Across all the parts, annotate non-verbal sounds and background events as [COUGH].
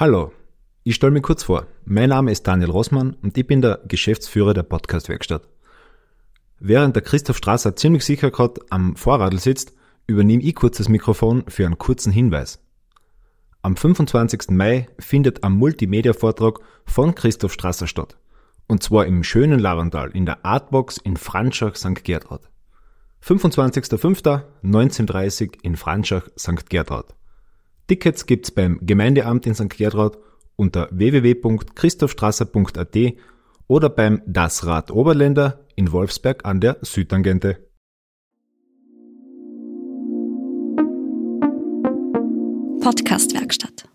Hallo, ich stelle mich kurz vor. Mein Name ist Daniel Rossmann und ich bin der Geschäftsführer der Podcast-Werkstatt. Während der Christoph Strasser ziemlich sicher gerade am Vorradl sitzt, übernehme ich kurz das Mikrofon für einen kurzen Hinweis. Am 25. Mai findet ein Multimedia-Vortrag von Christoph Strasser statt. Und zwar im schönen Larental in der Artbox in Franschach St. Gertraud. 25.05.1930 in Franschach St. Gertraud. Tickets gibt's beim Gemeindeamt in St. Gertraud unter www.christophstrasser.at oder beim Das Rad Oberländer in Wolfsberg an der Südtangente. Podcastwerkstatt.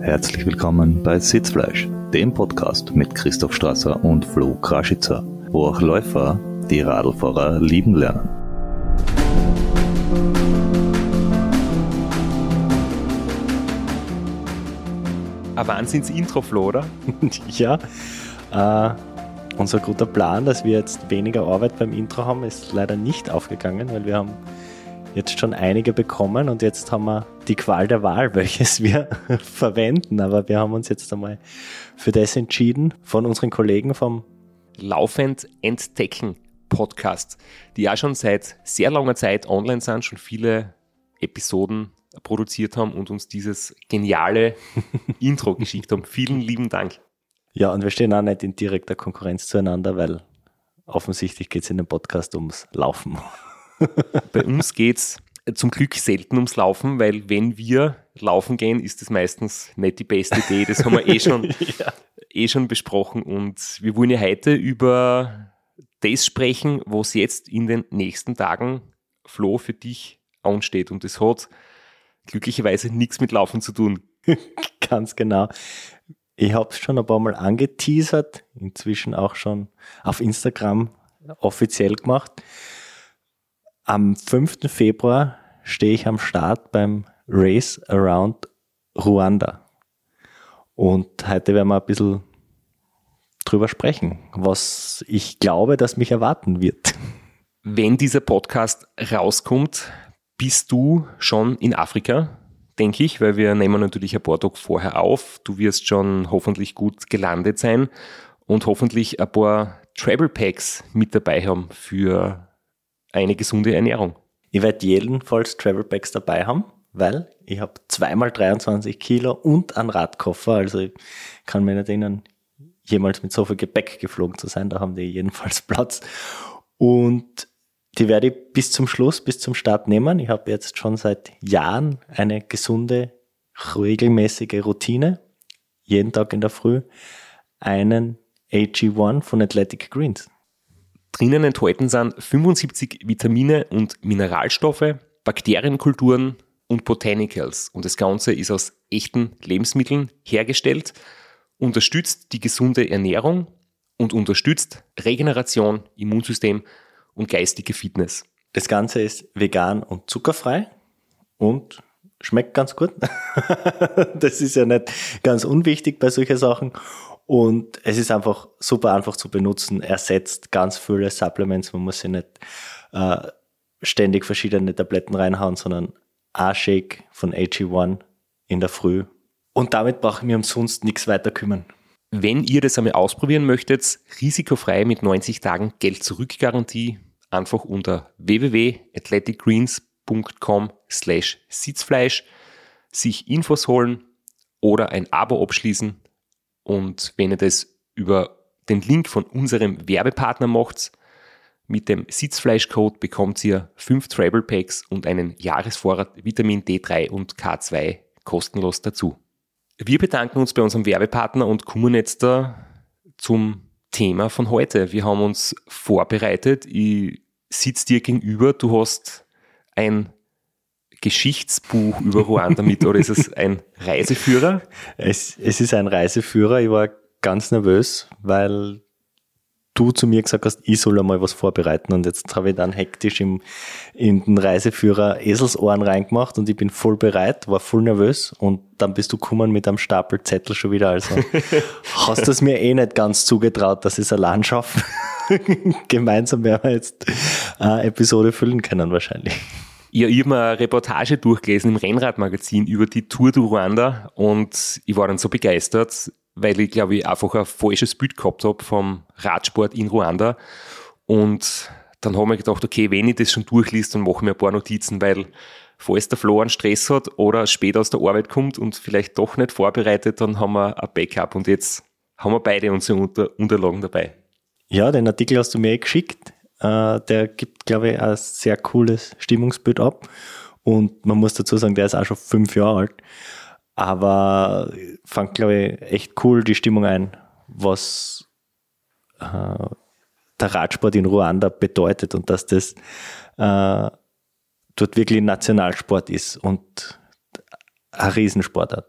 Herzlich willkommen bei Sitzfleisch, dem Podcast mit Christoph Strasser und Flo Kraschitzer, wo auch Läufer die Radlfahrer lieben lernen. Ein Wahnsinns-Intro, Flo, oder? [LAUGHS] ja, äh, unser guter Plan, dass wir jetzt weniger Arbeit beim Intro haben, ist leider nicht aufgegangen, weil wir haben jetzt schon einige bekommen und jetzt haben wir die Qual der Wahl, [LAUGHS] welches wir [LAUGHS] verwenden. Aber wir haben uns jetzt einmal für das entschieden von unseren Kollegen vom Laufend Entdecken Podcast, die ja schon seit sehr langer Zeit online sind, schon viele Episoden produziert haben und uns dieses geniale [LAUGHS] Intro geschickt haben. Vielen lieben Dank. Ja, und wir stehen auch nicht in direkter Konkurrenz zueinander, weil offensichtlich geht es in dem Podcast ums Laufen. [LAUGHS] Bei uns geht es zum Glück selten ums Laufen, weil wenn wir laufen gehen, ist das meistens nicht die beste Idee. Das haben wir eh schon, [LAUGHS] ja. eh schon besprochen. Und wir wollen ja heute über das sprechen, was jetzt in den nächsten Tagen, Flo, für dich ansteht. Und das hat glücklicherweise nichts mit Laufen zu tun. [LAUGHS] Ganz genau. Ich habe es schon ein paar Mal angeteasert, inzwischen auch schon auf Instagram offiziell gemacht. Am 5. Februar stehe ich am Start beim Race Around Ruanda. Und heute werden wir ein bisschen drüber sprechen, was ich glaube, dass mich erwarten wird. Wenn dieser Podcast rauskommt, bist du schon in Afrika, denke ich, weil wir nehmen natürlich ein paar Tage vorher auf. Du wirst schon hoffentlich gut gelandet sein und hoffentlich ein paar Travel Packs mit dabei haben für eine gesunde Ernährung. Ich werde jedenfalls Travel Packs dabei haben, weil ich habe zweimal 23 Kilo und einen Radkoffer. Also ich kann mir nicht erinnern, jemals mit so viel Gepäck geflogen zu sein. Da haben die jedenfalls Platz. Und die werde ich bis zum Schluss, bis zum Start nehmen. Ich habe jetzt schon seit Jahren eine gesunde, regelmäßige Routine. Jeden Tag in der Früh einen AG1 von Athletic Greens. Drinnen enthalten sind 75 Vitamine und Mineralstoffe, Bakterienkulturen und Botanicals. Und das Ganze ist aus echten Lebensmitteln hergestellt, unterstützt die gesunde Ernährung und unterstützt Regeneration, Immunsystem und geistige Fitness. Das Ganze ist vegan und zuckerfrei und schmeckt ganz gut. [LAUGHS] das ist ja nicht ganz unwichtig bei solchen Sachen. Und es ist einfach super einfach zu benutzen, ersetzt ganz viele Supplements. Man muss sich nicht äh, ständig verschiedene Tabletten reinhauen, sondern A-Shake von AG1 in der Früh. Und damit brauche ich mir umsonst nichts weiter kümmern. Wenn ihr das einmal ausprobieren möchtet, risikofrei mit 90 Tagen Geld-Zurück-Garantie, einfach unter www.athleticgreens.com slash Sitzfleisch sich Infos holen oder ein Abo abschließen. Und wenn ihr das über den Link von unserem Werbepartner macht, mit dem Sitzfleischcode bekommt ihr fünf Travel Packs und einen Jahresvorrat Vitamin D3 und K2 kostenlos dazu. Wir bedanken uns bei unserem Werbepartner und kommen jetzt da zum Thema von heute. Wir haben uns vorbereitet. Ich sitze dir gegenüber. Du hast ein Geschichtsbuch über Ruanda mit oder ist es [LAUGHS] ein Reiseführer? Es, es ist ein Reiseführer. Ich war ganz nervös, weil du zu mir gesagt hast, ich soll einmal was vorbereiten und jetzt habe ich dann hektisch im, in den Reiseführer Eselsohren reingemacht und ich bin voll bereit, war voll nervös und dann bist du gekommen mit einem Stapel Zettel schon wieder. Also [LAUGHS] hast du es mir eh nicht ganz zugetraut, dass ich es allein schaffe. [LAUGHS] Gemeinsam werden wir jetzt eine Episode füllen können wahrscheinlich. Ja, ich habe mir eine Reportage durchgelesen im Rennradmagazin über die Tour du Ruanda und ich war dann so begeistert, weil ich glaube ich einfach ein falsches Bild gehabt habe vom Radsport in Ruanda und dann habe ich gedacht, okay, wenn ich das schon durchliest, dann mache ich mir ein paar Notizen, weil falls der Flo einen Stress hat oder später aus der Arbeit kommt und vielleicht doch nicht vorbereitet, dann haben wir ein Backup und jetzt haben wir beide unsere Unter Unterlagen dabei. Ja, den Artikel hast du mir eh geschickt. Äh, der gibt, glaube ich, ein sehr cooles Stimmungsbild ab. Und man muss dazu sagen, der ist auch schon fünf Jahre alt. Aber fängt, glaube ich, echt cool die Stimmung ein, was äh, der Radsport in Ruanda bedeutet und dass das äh, dort wirklich Nationalsport ist und ein Riesensportart.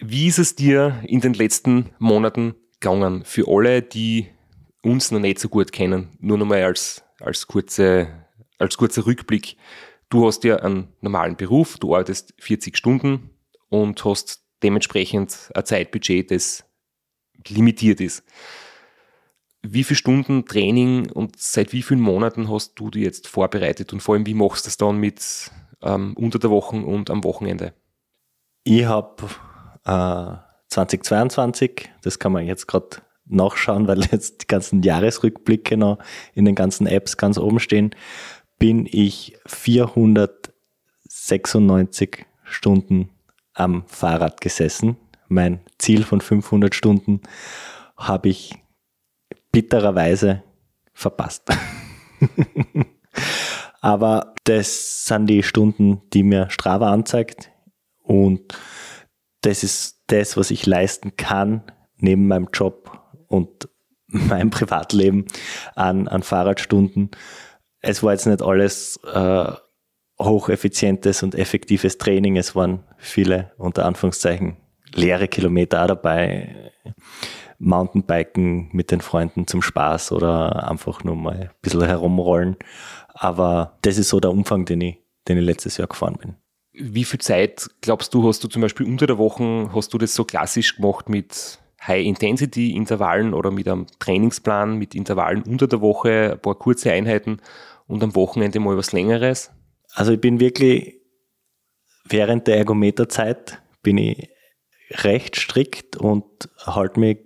Wie ist es dir in den letzten Monaten gegangen? Für alle, die uns noch nicht so gut kennen, nur nochmal als, als, kurze, als kurzer Rückblick. Du hast ja einen normalen Beruf, du arbeitest 40 Stunden und hast dementsprechend ein Zeitbudget, das limitiert ist. Wie viele Stunden Training und seit wie vielen Monaten hast du die jetzt vorbereitet und vor allem wie machst du das dann mit ähm, unter der Woche und am Wochenende? Ich habe äh, 2022, das kann man jetzt gerade nachschauen, weil [LAUGHS] jetzt die ganzen Jahresrückblicke noch in den ganzen Apps ganz oben stehen, bin ich 496 Stunden am Fahrrad gesessen. Mein Ziel von 500 Stunden habe ich bittererweise verpasst. [LAUGHS] Aber das sind die Stunden, die mir Strava anzeigt und das ist das, was ich leisten kann neben meinem Job und [LAUGHS] meinem Privatleben an, an Fahrradstunden. Es war jetzt nicht alles äh, hocheffizientes und effektives Training. Es waren viele, unter Anführungszeichen, leere Kilometer auch dabei. Mountainbiken mit den Freunden zum Spaß oder einfach nur mal ein bisschen herumrollen. Aber das ist so der Umfang, den ich, den ich letztes Jahr gefahren bin. Wie viel Zeit glaubst du, hast du zum Beispiel unter der Woche, hast du das so klassisch gemacht mit High-Intensity-Intervallen oder mit einem Trainingsplan mit Intervallen unter der Woche, ein paar kurze Einheiten und am Wochenende mal was Längeres? Also ich bin wirklich während der Ergometerzeit bin ich recht strikt und halte mich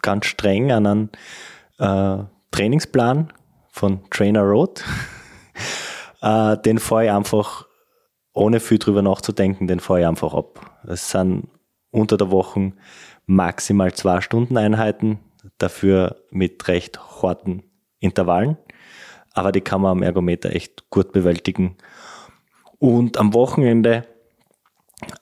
ganz streng an einen äh, Trainingsplan von Trainer Road. [LAUGHS] äh, den fahre ich einfach, ohne viel drüber nachzudenken, den fahre ich einfach ab. Es sind unter der Woche maximal zwei Stunden Einheiten, dafür mit recht harten Intervallen. Aber die kann man am Ergometer echt gut bewältigen. Und am Wochenende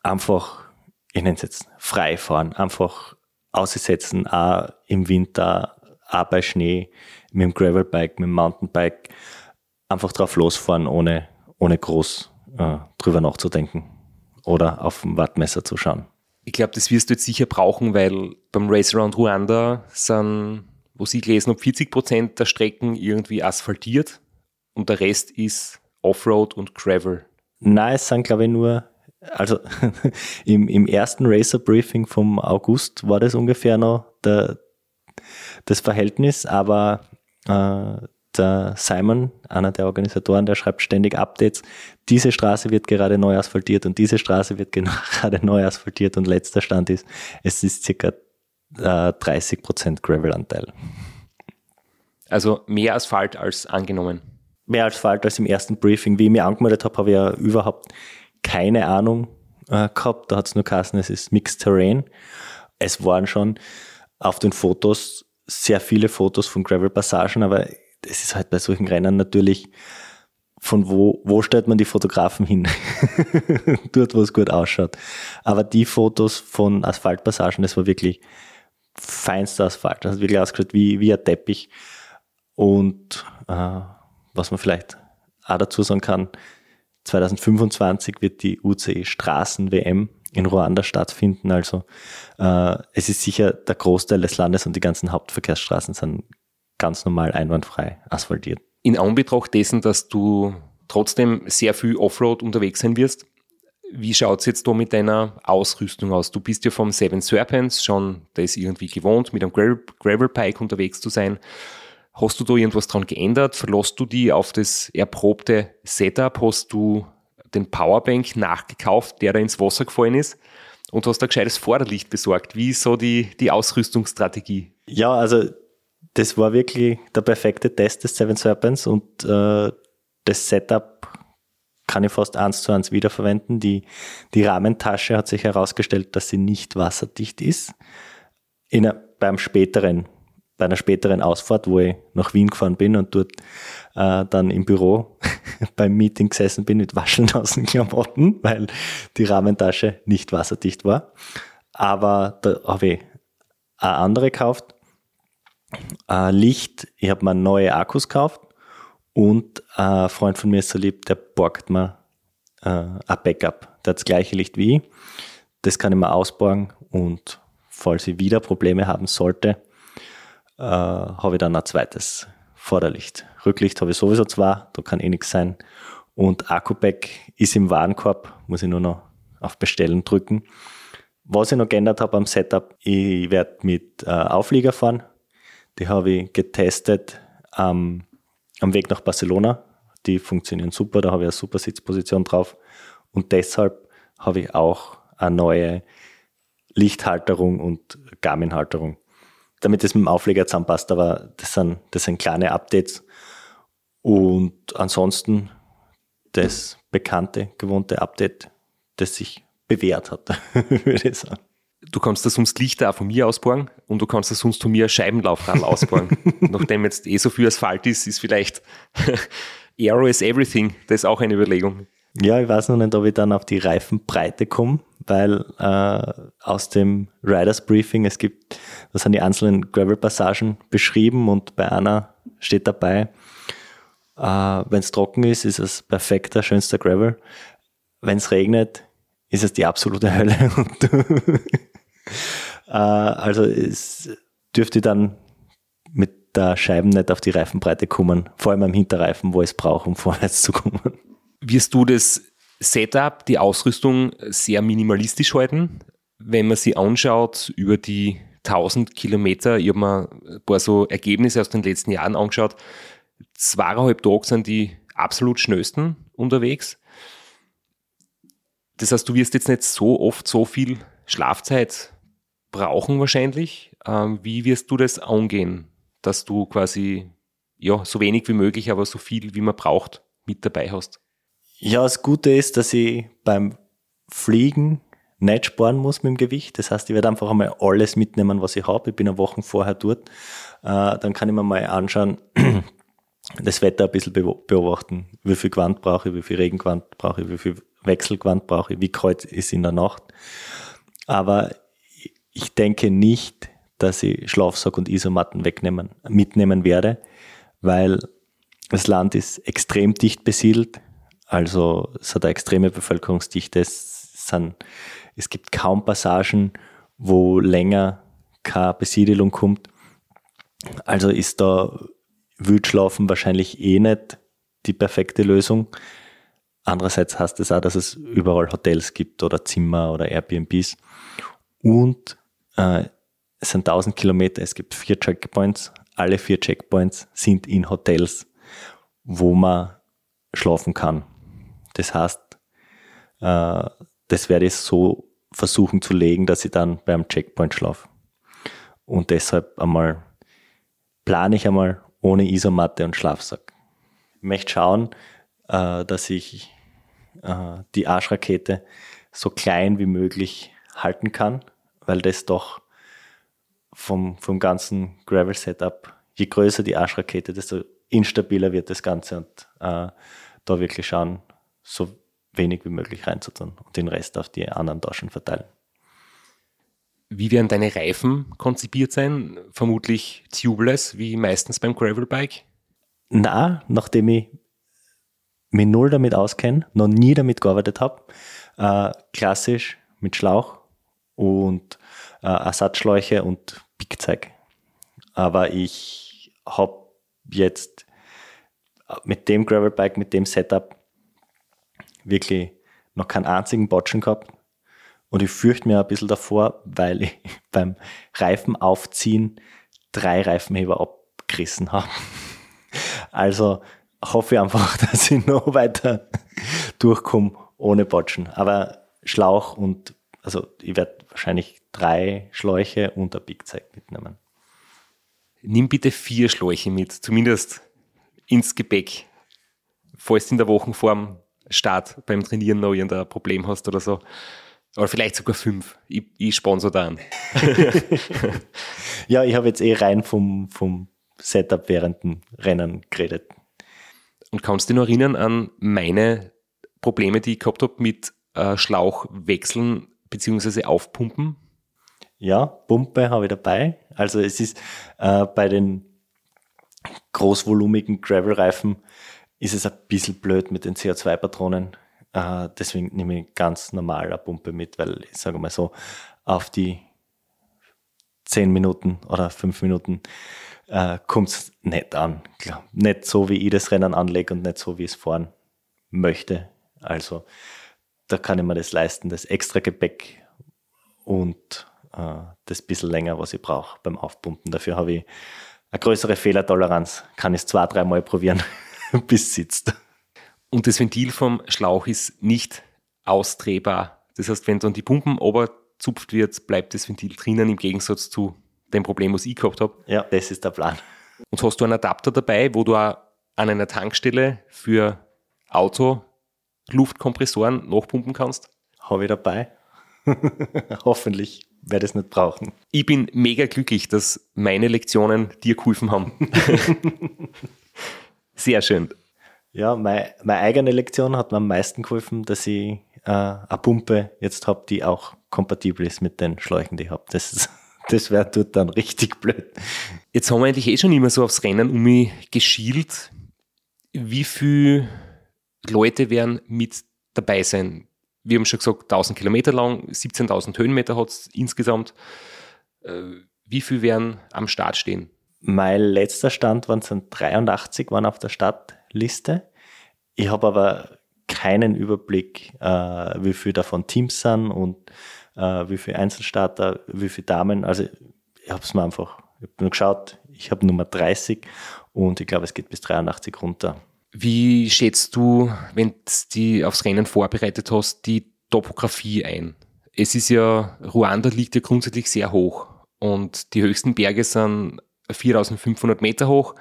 einfach, ich nenne es jetzt frei fahren, einfach aussetzen, auch im Winter, auch bei Schnee, mit dem Gravelbike, mit dem Mountainbike, einfach drauf losfahren, ohne, ohne groß äh, drüber nachzudenken oder auf dem Wattmesser zu schauen. Ich glaube, das wirst du jetzt sicher brauchen, weil beim Race Around Ruanda sind, wo sie gelesen habe, 40 Prozent der Strecken irgendwie asphaltiert und der Rest ist Offroad und Gravel. Nein, es sind, glaube ich, nur also [LAUGHS] im, im ersten Racer-Briefing vom August war das ungefähr noch der, das Verhältnis, aber äh, der Simon, einer der Organisatoren, der schreibt ständig Updates. Diese Straße wird gerade neu asphaltiert und diese Straße wird [LAUGHS] gerade neu asphaltiert und letzter Stand ist, es ist circa äh, 30% Gravel-Anteil. Also mehr Asphalt als angenommen. Mehr Asphalt als im ersten Briefing. Wie ich mich angemeldet habe, habe ich ja überhaupt keine Ahnung äh, gehabt. Da hat es nur geheißen, es ist Mixed Terrain. Es waren schon auf den Fotos sehr viele Fotos von Gravel-Passagen, aber es ist halt bei solchen Rennen natürlich, von wo, wo stellt man die Fotografen hin? [LAUGHS] Dort, wo es gut ausschaut. Aber die Fotos von Asphaltpassagen, das war wirklich feinster Asphalt. Das hat wirklich ausgeschaut wie, wie ein Teppich. Und äh, was man vielleicht auch dazu sagen kann, 2025 wird die UCI Straßen-WM in Ruanda stattfinden. Also äh, es ist sicher der Großteil des Landes und die ganzen Hauptverkehrsstraßen sind ganz normal einwandfrei asphaltiert. In Anbetracht dessen, dass du trotzdem sehr viel Offroad unterwegs sein wirst, wie schaut es jetzt da mit deiner Ausrüstung aus? Du bist ja vom Seven Serpents schon das irgendwie gewohnt, mit einem Gravel, Bike unterwegs zu sein. Hast du da irgendwas dran geändert? Verlässt du die auf das erprobte Setup? Hast du den Powerbank nachgekauft, der da ins Wasser gefallen ist? Und hast da gescheites Vorderlicht besorgt? Wie ist so die, die Ausrüstungsstrategie? Ja, also das war wirklich der perfekte Test des Seven Serpents und äh, das Setup kann ich fast eins zu eins wiederverwenden. Die, die Rahmentasche hat sich herausgestellt, dass sie nicht wasserdicht ist. In, beim späteren bei einer späteren Ausfahrt, wo ich nach Wien gefahren bin und dort äh, dann im Büro [LAUGHS] beim Meeting gesessen bin mit waschelnassen [LAUGHS] Klamotten, weil die Rahmentasche nicht wasserdicht war. Aber da habe ich eine andere gekauft. Äh, Licht, ich habe mir neue Akkus gekauft und ein Freund von mir ist so lieb, der borgt mir äh, ein Backup. Der hat das gleiche Licht wie ich. Das kann ich mir ausborgen und falls ich wieder Probleme haben sollte, äh, habe ich dann ein zweites Vorderlicht. Rücklicht habe ich sowieso zwei, da kann eh nichts sein. Und Akku-Pack ist im Warenkorb, muss ich nur noch auf Bestellen drücken. Was ich noch geändert habe am Setup, ich werde mit äh, Auflieger fahren. Die habe ich getestet ähm, am Weg nach Barcelona. Die funktionieren super, da habe ich eine super Sitzposition drauf. Und deshalb habe ich auch eine neue Lichthalterung und Garmin-Halterung damit es mit dem Aufleger zusammenpasst. Aber das sind, das sind kleine Updates. Und ansonsten das bekannte, gewohnte Update, das sich bewährt hat, [LAUGHS] würde ich sagen. Du kannst das sonst Lichter auch von mir ausbauen und du kannst das sonst von mir Scheibenlaufrad ausbauen. [LAUGHS] Nachdem jetzt eh so viel Asphalt ist, ist vielleicht [LAUGHS] Aero is everything. Das ist auch eine Überlegung. Ja, ich weiß noch nicht, ob ich dann auf die Reifenbreite komme, weil äh, aus dem Riders Briefing, es gibt, da sind die einzelnen Gravel-Passagen beschrieben und bei einer steht dabei, äh, wenn es trocken ist, ist es perfekter, schönster Gravel. Wenn es regnet, ist es die absolute Hölle. [LAUGHS] äh, also es dürfte dann mit der Scheiben nicht auf die Reifenbreite kommen, vor allem am Hinterreifen, wo es braucht, um [LAUGHS] vorwärts zu kommen wirst du das Setup, die Ausrüstung sehr minimalistisch halten. Wenn man sie anschaut über die 1000 Kilometer, ich habe mir ein paar so Ergebnisse aus den letzten Jahren angeschaut, zweieinhalb Tage sind die absolut schnellsten unterwegs. Das heißt, du wirst jetzt nicht so oft so viel Schlafzeit brauchen wahrscheinlich. Ähm, wie wirst du das angehen, dass du quasi ja so wenig wie möglich, aber so viel wie man braucht mit dabei hast? Ja, das Gute ist, dass ich beim Fliegen nicht sparen muss mit dem Gewicht. Das heißt, ich werde einfach einmal alles mitnehmen, was ich habe. Ich bin eine Woche vorher dort. Äh, dann kann ich mir mal anschauen, [CLEARS THROAT] das Wetter ein bisschen beobachten. Wie viel Gewand brauche ich, wie viel Regengewand brauche ich, wie viel Wechselgewand brauche ich, wie kalt ist in der Nacht. Aber ich denke nicht, dass ich Schlafsack und Isomatten wegnehmen, mitnehmen werde, weil das Land ist extrem dicht besiedelt. Also es hat eine extreme Bevölkerungsdichte. Es, sind, es gibt kaum Passagen, wo länger keine Besiedelung kommt. Also ist da Wildschlafen wahrscheinlich eh nicht die perfekte Lösung. Andererseits heißt es auch, dass es überall Hotels gibt oder Zimmer oder Airbnbs. Und äh, es sind 1000 Kilometer, es gibt vier Checkpoints. Alle vier Checkpoints sind in Hotels, wo man schlafen kann. Das heißt, äh, das werde ich so versuchen zu legen, dass ich dann beim Checkpoint schlafe. Und deshalb einmal plane ich einmal ohne Isomatte und Schlafsack. Ich möchte schauen, äh, dass ich äh, die Arschrakete so klein wie möglich halten kann, weil das doch vom, vom ganzen Gravel-Setup, je größer die Arschrakete, desto instabiler wird das Ganze und äh, da wirklich schauen, so wenig wie möglich reinzutun und den Rest auf die anderen Taschen verteilen. Wie werden deine Reifen konzipiert sein? Vermutlich tubeless, wie meistens beim Gravelbike? Na, nachdem ich mich null damit auskenne, noch nie damit gearbeitet habe, äh, klassisch mit Schlauch und Ersatzschläuche und Pickzeug. Aber ich habe jetzt mit dem Gravelbike, mit dem Setup wirklich noch keinen einzigen Botschen gehabt. Und ich fürchte mir ein bisschen davor, weil ich [LAUGHS] beim Reifen aufziehen drei Reifenheber gerissen habe. [LAUGHS] Also hoffe ich einfach, [LAUGHS] dass ich noch weiter durchkomme ohne Botschen. Aber Schlauch und, also ich werde wahrscheinlich drei Schläuche und ein Bigzeug mitnehmen. Nimm bitte vier Schläuche mit, zumindest ins Gepäck, falls du in der Woche vorm Start beim Trainieren noch irgendein Problem hast oder so. Oder vielleicht sogar fünf. Ich, ich sponsor da an. [LAUGHS] ja, ich habe jetzt eh rein vom, vom Setup während dem Rennen geredet. Und kannst du dich noch erinnern an meine Probleme, die ich gehabt habe mit äh, Schlauch bzw. aufpumpen? Ja, Pumpe habe ich dabei. Also es ist äh, bei den großvolumigen Gravel-Reifen ist es ein bisschen blöd mit den CO2-Patronen. Äh, deswegen nehme ich ganz normal eine Pumpe mit, weil ich sage mal so, auf die 10 Minuten oder 5 Minuten äh, kommt es nicht an. Klar, nicht so, wie ich das Rennen anlege und nicht so, wie ich es fahren möchte. Also da kann ich mir das leisten, das extra Gepäck und äh, das bisschen länger, was ich brauche beim Aufpumpen. Dafür habe ich eine größere Fehlertoleranz. Kann ich es zwei, dreimal probieren, [LAUGHS] bis es sitzt. Und das Ventil vom Schlauch ist nicht ausdrehbar. Das heißt, wenn dann die Pumpen oberzupft wird, bleibt das Ventil drinnen im Gegensatz zu dem Problem, was ich gehabt habe. Ja, das ist der Plan. Und hast du einen Adapter dabei, wo du auch an einer Tankstelle für Auto Luftkompressoren nachpumpen kannst? Habe ich dabei. [LAUGHS] Hoffentlich werde ich es nicht brauchen. Ich bin mega glücklich, dass meine Lektionen dir geholfen haben. [LAUGHS] Sehr schön. Ja, meine, meine eigene Lektion hat mir am meisten geholfen, dass ich äh, eine Pumpe jetzt habe, die auch kompatibel ist mit den Schläuchen, die ich habe. Das, [LAUGHS] das wäre dort dann richtig blöd. Jetzt haben wir eigentlich eh schon immer so aufs Rennen um mich geschielt. Wie viele Leute werden mit dabei sein? Wir haben schon gesagt, 1000 Kilometer lang, 17.000 Höhenmeter hat es insgesamt. Äh, wie viele werden am Start stehen? Mein letzter Stand waren es 83 waren auf der Startliste. Ich habe aber keinen Überblick, äh, wie viele davon Teams sind und äh, wie viele Einzelstarter, wie viele Damen. Also ich habe es mir einfach, ich habe nur geschaut, ich habe Nummer 30 und ich glaube, es geht bis 83 runter. Wie schätzt du, wenn du die aufs Rennen vorbereitet hast, die Topografie ein? Es ist ja, Ruanda liegt ja grundsätzlich sehr hoch und die höchsten Berge sind 4500 Meter hoch.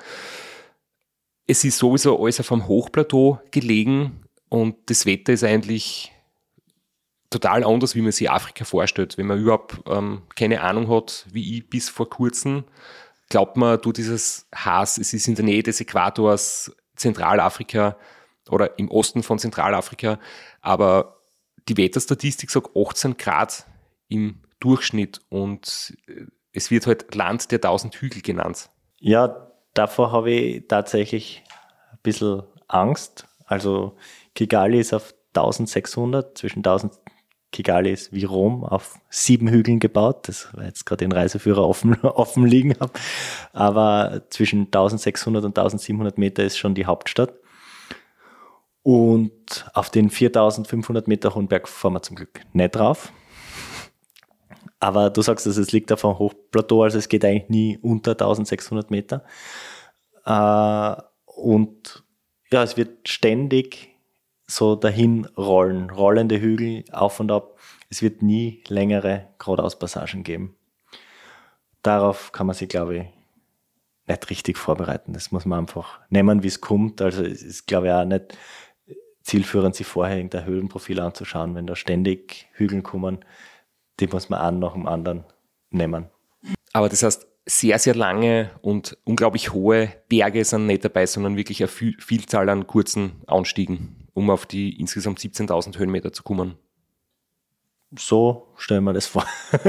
Es ist sowieso alles auf einem Hochplateau gelegen und das Wetter ist eigentlich total anders, wie man sich Afrika vorstellt. Wenn man überhaupt ähm, keine Ahnung hat, wie ich bis vor kurzem, glaubt man, du dieses Haas, es ist in der Nähe des Äquators, Zentralafrika oder im Osten von Zentralafrika, aber die Wetterstatistik sagt 18 Grad im Durchschnitt und äh, es wird halt Land der tausend Hügel genannt. Ja, davor habe ich tatsächlich ein bisschen Angst. Also Kigali ist auf 1600, zwischen 1000 Kigali ist wie Rom auf sieben Hügeln gebaut. Das war jetzt gerade den Reiseführer offen, [LAUGHS] offen liegen habe. Aber zwischen 1600 und 1700 Meter ist schon die Hauptstadt. Und auf den 4500 Meter hohen Berg fahren wir zum Glück nicht drauf. Aber du sagst, dass es liegt auf einem Hochplateau, also es geht eigentlich nie unter 1600 Meter. Äh, und ja, es wird ständig so dahin rollen, rollende Hügel auf und ab. Es wird nie längere Geradeauspassagen geben. Darauf kann man sich, glaube ich, nicht richtig vorbereiten. Das muss man einfach nehmen, wie es kommt. Also es ist, glaube ich, auch nicht zielführend, sich vorher irgendein Höhlenprofil anzuschauen, wenn da ständig Hügel kommen die muss man einen nach dem anderen nehmen. Aber das heißt, sehr, sehr lange und unglaublich hohe Berge sind nicht dabei, sondern wirklich eine Vielzahl an kurzen Anstiegen, um auf die insgesamt 17.000 Höhenmeter zu kommen. So stellen wir das vor. [LAUGHS]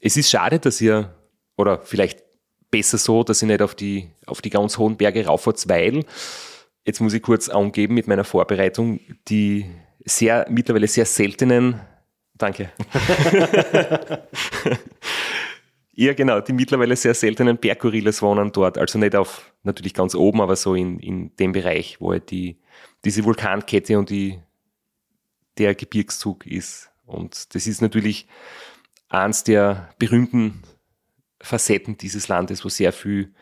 es ist schade, dass ihr, oder vielleicht besser so, dass ihr nicht auf die, auf die ganz hohen Berge rauffahrt, weil, jetzt muss ich kurz angeben mit meiner Vorbereitung, die sehr, mittlerweile sehr seltenen Danke. [LAUGHS] [LAUGHS] ja, genau, die mittlerweile sehr seltenen Berggorillas wohnen dort. Also nicht auf, natürlich ganz oben, aber so in, in dem Bereich, wo halt die, diese Vulkankette und die, der Gebirgszug ist. Und das ist natürlich eins der berühmten Facetten dieses Landes, wo sehr viel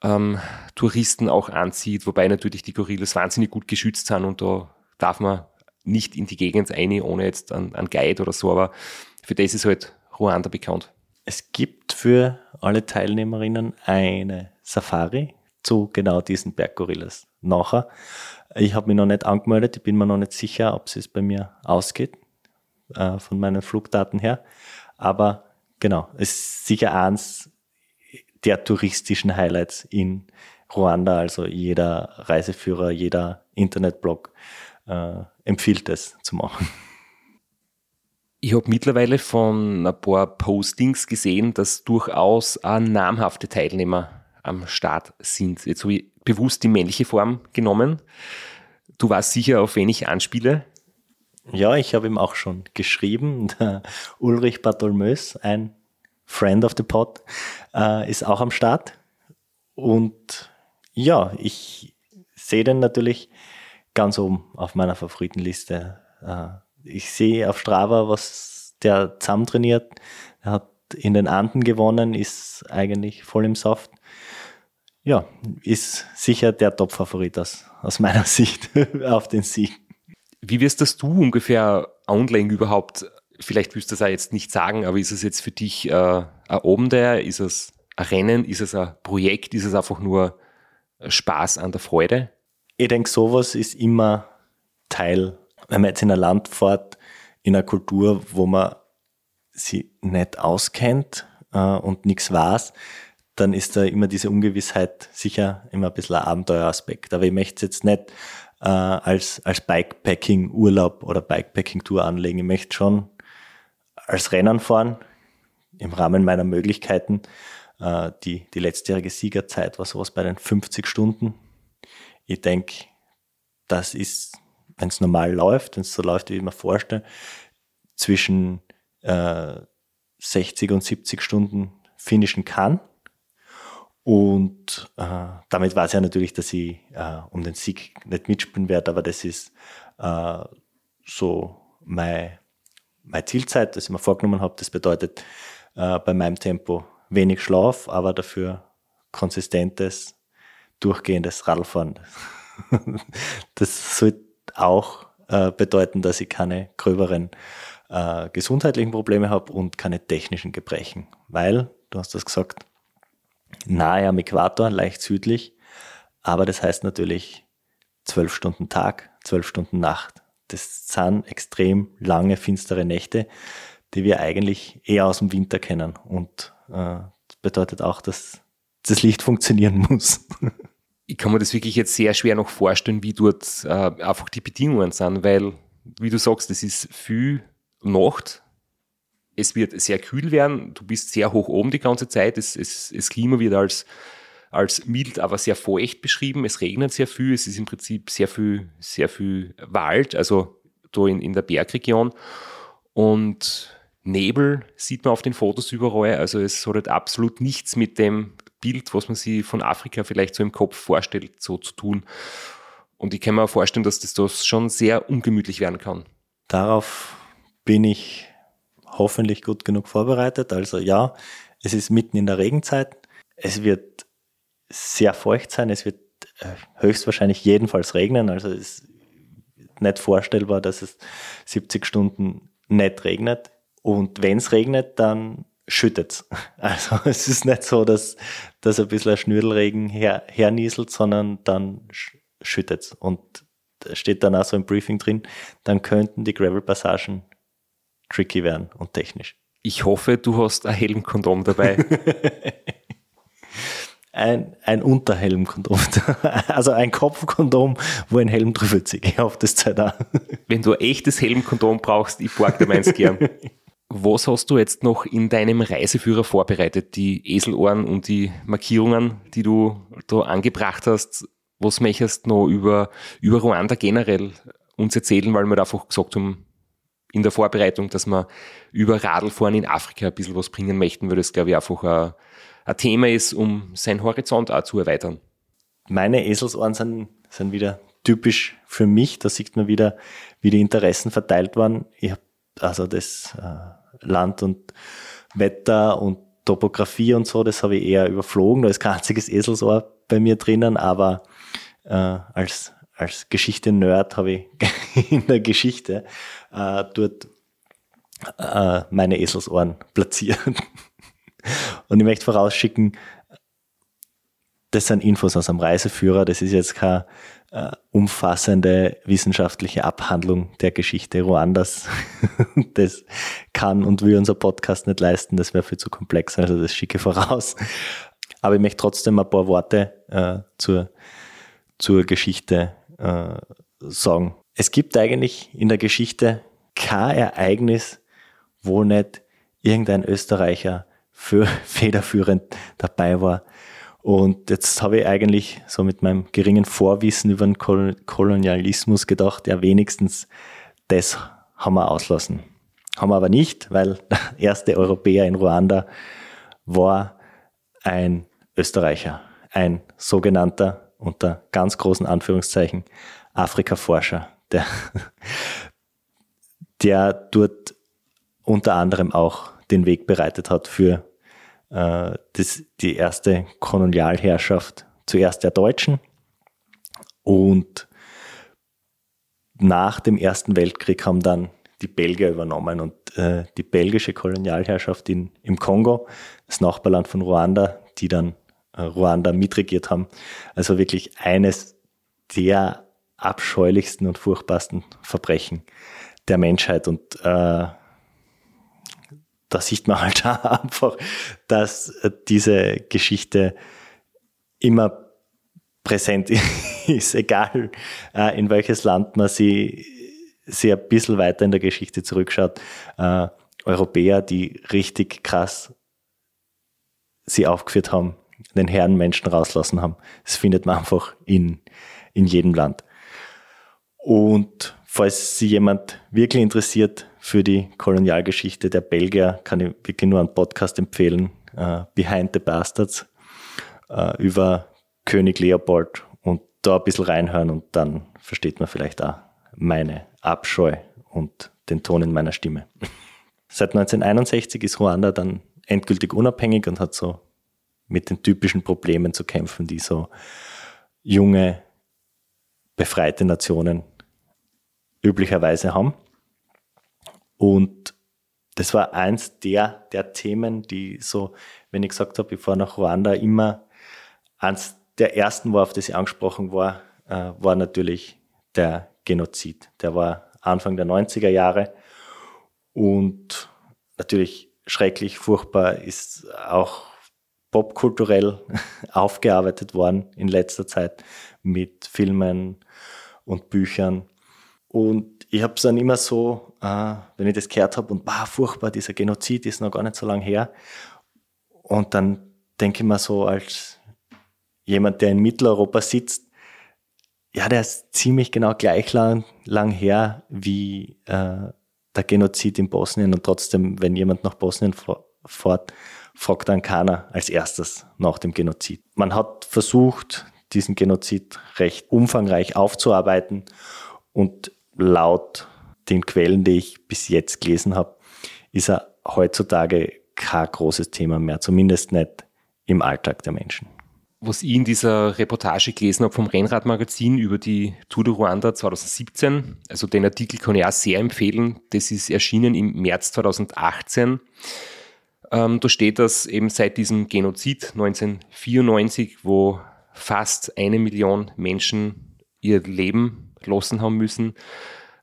ähm, Touristen auch anzieht, wobei natürlich die Gorillas wahnsinnig gut geschützt sind und da darf man nicht in die Gegend ein, ohne jetzt einen, einen Guide oder so, aber für das ist halt Ruanda bekannt. Es gibt für alle Teilnehmerinnen eine Safari zu genau diesen Berggorillas. Nachher, ich habe mich noch nicht angemeldet, ich bin mir noch nicht sicher, ob es bei mir ausgeht, äh, von meinen Flugdaten her. Aber genau, es ist sicher eins der touristischen Highlights in Ruanda. Also jeder Reiseführer, jeder Internetblog äh, empfiehlt es zu machen. Ich habe mittlerweile von ein paar Postings gesehen, dass durchaus auch namhafte Teilnehmer am Start sind. Jetzt habe ich bewusst die männliche Form genommen. Du weißt sicher, auf wen ich anspiele. Ja, ich habe ihm auch schon geschrieben. [LAUGHS] Der Ulrich Bartholmös, ein Friend of the Pod, äh, ist auch am Start. Und ja, ich sehe den natürlich ganz oben auf meiner Favoritenliste. Äh, ich sehe auf Strava, was der zusammen trainiert. Er hat in den Anden gewonnen, ist eigentlich voll im Saft. Ja, ist sicher der Top-Favorit aus, aus meiner [LAUGHS] Sicht auf den Sieg. Wie wirst das du ungefähr online überhaupt? Vielleicht willst du das auch jetzt nicht sagen, aber ist es jetzt für dich äh, ein Abenteuer? Ist es ein Rennen? Ist es ein Projekt? Ist es einfach nur Spaß an der Freude? Ich denke, sowas ist immer Teil, wenn man jetzt in ein Land fährt, in einer Kultur, wo man sie nicht auskennt äh, und nichts weiß, dann ist da immer diese Ungewissheit sicher immer ein bisschen ein Abenteueraspekt. Aber ich möchte es jetzt nicht äh, als, als Bikepacking-Urlaub oder Bikepacking-Tour anlegen. Ich möchte schon als Rennen fahren, im Rahmen meiner Möglichkeiten. Äh, die, die letztjährige Siegerzeit war sowas bei den 50 Stunden. Ich denke, das ist, wenn es normal läuft, wenn es so läuft, wie ich mir vorstelle, zwischen äh, 60 und 70 Stunden finishen kann. Und äh, damit weiß ich natürlich, dass ich äh, um den Sieg nicht mitspielen werde, aber das ist äh, so meine, meine Zielzeit, das ich mir vorgenommen habe. Das bedeutet äh, bei meinem Tempo wenig Schlaf, aber dafür konsistentes, durchgehendes Radfahren. [LAUGHS] das sollte auch äh, bedeuten, dass ich keine gröberen äh, gesundheitlichen Probleme habe und keine technischen Gebrechen, weil, du hast das gesagt, nahe am Äquator, leicht südlich. Aber das heißt natürlich zwölf Stunden Tag, zwölf Stunden Nacht. Das sind extrem lange, finstere Nächte, die wir eigentlich eher aus dem Winter kennen. Und äh, das bedeutet auch, dass das Licht [LAUGHS] funktionieren muss. Ich kann mir das wirklich jetzt sehr schwer noch vorstellen, wie dort äh, einfach die Bedingungen sind, weil, wie du sagst, es ist viel Nacht, es wird sehr kühl werden, du bist sehr hoch oben die ganze Zeit, es, es, das Klima wird als, als mild, aber sehr feucht beschrieben, es regnet sehr viel, es ist im Prinzip sehr viel, sehr viel Wald, also da in, in der Bergregion. Und Nebel sieht man auf den Fotos überall, also es hat absolut nichts mit dem Bild, was man sich von Afrika vielleicht so im Kopf vorstellt, so zu tun. Und ich kann mir vorstellen, dass das, das schon sehr ungemütlich werden kann. Darauf bin ich hoffentlich gut genug vorbereitet. Also ja, es ist mitten in der Regenzeit. Es wird sehr feucht sein. Es wird äh, höchstwahrscheinlich jedenfalls regnen. Also es ist nicht vorstellbar, dass es 70 Stunden nicht regnet. Und wenn es regnet, dann schüttet es. [LAUGHS] Also es ist nicht so, dass, dass ein bisschen ein Schnürdelregen her, hernieselt, sondern dann schüttet es. Und da steht dann auch so im Briefing drin, dann könnten die Gravel-Passagen tricky werden und technisch. Ich hoffe, du hast ein Helmkondom dabei. [LAUGHS] ein, ein Unterhelmkondom. [LAUGHS] Also ein Kopfkondom, wo ein Helm drüber zieht. Ich hoffe, das Zeit auch. Wenn du ein echtes Helmkondom brauchst, ich borg dir meins gern. Was hast du jetzt noch in deinem Reiseführer vorbereitet? Die Eselohren und die Markierungen, die du da angebracht hast. Was möchtest du noch über, über Ruanda generell uns erzählen, weil wir da einfach gesagt haben, in der Vorbereitung, dass wir über Radlfahren in Afrika ein bisschen was bringen möchten, weil das, glaube ich, einfach ein, ein Thema ist, um seinen Horizont auch zu erweitern. Meine Eselsohren sind, sind wieder typisch für mich. Da sieht man wieder, wie die Interessen verteilt waren. Ich habe also das äh, Land und Wetter und Topografie und so, das habe ich eher überflogen. Da ist kein einziges Eselsohr bei mir drinnen, aber äh, als, als Geschichte-Nerd habe ich [LAUGHS] in der Geschichte äh, dort äh, meine Eselsohren platziert. Und ich möchte vorausschicken, das sind Infos aus einem Reiseführer, das ist jetzt keine äh, umfassende wissenschaftliche Abhandlung der Geschichte Ruandas. [LAUGHS] das kann und will unser Podcast nicht leisten, das wäre viel zu komplex, also das schicke voraus. Aber ich möchte trotzdem ein paar Worte äh, zur, zur Geschichte äh, sagen. Es gibt eigentlich in der Geschichte kein Ereignis, wo nicht irgendein Österreicher für [LAUGHS] federführend dabei war. Und jetzt habe ich eigentlich so mit meinem geringen Vorwissen über den Kolonialismus gedacht, ja wenigstens das haben wir auslassen. Haben wir aber nicht, weil der erste Europäer in Ruanda war ein Österreicher, ein sogenannter, unter ganz großen Anführungszeichen, Afrika-Forscher, der, der dort unter anderem auch den Weg bereitet hat für äh, das, die erste Kolonialherrschaft, zuerst der Deutschen und nach dem Ersten Weltkrieg haben dann die Belgier übernommen und äh, die belgische Kolonialherrschaft in, im Kongo, das Nachbarland von Ruanda, die dann äh, Ruanda mitregiert haben. Also wirklich eines der abscheulichsten und furchtbarsten Verbrechen der Menschheit. Und äh, da sieht man halt [LAUGHS] einfach, dass diese Geschichte immer präsent [LAUGHS] ist, egal äh, in welches Land man sie, sie ein bisschen weiter in der Geschichte zurückschaut. Äh, Europäer, die richtig krass sie aufgeführt haben, den Herren Menschen rauslassen haben. Das findet man einfach in, in jedem Land. Und falls sich jemand wirklich interessiert für die Kolonialgeschichte der Belgier, kann ich wirklich nur einen Podcast empfehlen, uh, Behind the Bastards, uh, über König Leopold und da ein bisschen reinhören und dann versteht man vielleicht auch meine Abscheu und den Ton in meiner Stimme. [LAUGHS] Seit 1961 ist Ruanda dann endgültig unabhängig und hat so mit den typischen Problemen zu kämpfen, die so junge, befreite Nationen üblicherweise haben. Und das war eins der, der Themen, die so, wenn ich gesagt habe, ich fahre nach Ruanda, immer eins der ersten war, auf das ich angesprochen war, äh, war natürlich der Genozid. Der war Anfang der 90er Jahre und natürlich schrecklich, furchtbar, ist auch popkulturell [LAUGHS] aufgearbeitet worden in letzter Zeit mit Filmen und Büchern. Und ich habe es dann immer so, äh, wenn ich das gehört habe und bah, furchtbar, dieser Genozid ist noch gar nicht so lange her. Und dann denke ich mir so als jemand, der in Mitteleuropa sitzt, ja, der ist ziemlich genau gleich lang, lang her wie äh, der Genozid in Bosnien. Und trotzdem, wenn jemand nach Bosnien fährt, fragt dann keiner als erstes nach dem Genozid. Man hat versucht, diesen Genozid recht umfangreich aufzuarbeiten und laut den Quellen, die ich bis jetzt gelesen habe, ist er heutzutage kein großes Thema mehr, zumindest nicht im Alltag der Menschen. Was ich in dieser Reportage gelesen habe vom Rennradmagazin über die Tour de Ruanda 2017, also den Artikel kann ich auch sehr empfehlen, das ist erschienen im März 2018. Ähm, da steht, dass eben seit diesem Genozid 1994, wo fast eine Million Menschen ihr Leben gelassen haben müssen,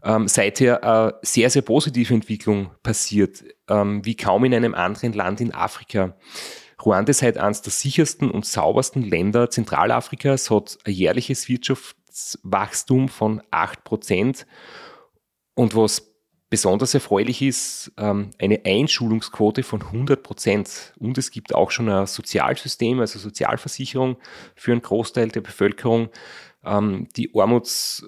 ähm, seither eine sehr, sehr positive Entwicklung passiert, ähm, wie kaum in einem anderen Land in Afrika. Ruanda ist halt eines der sichersten und saubersten Länder Zentralafrikas, hat ein jährliches Wirtschaftswachstum von 8%. Und was besonders erfreulich ist, ähm, eine Einschulungsquote von 100 Prozent. Und es gibt auch schon ein Sozialsystem, also Sozialversicherung für einen Großteil der Bevölkerung. Ähm, die Armuts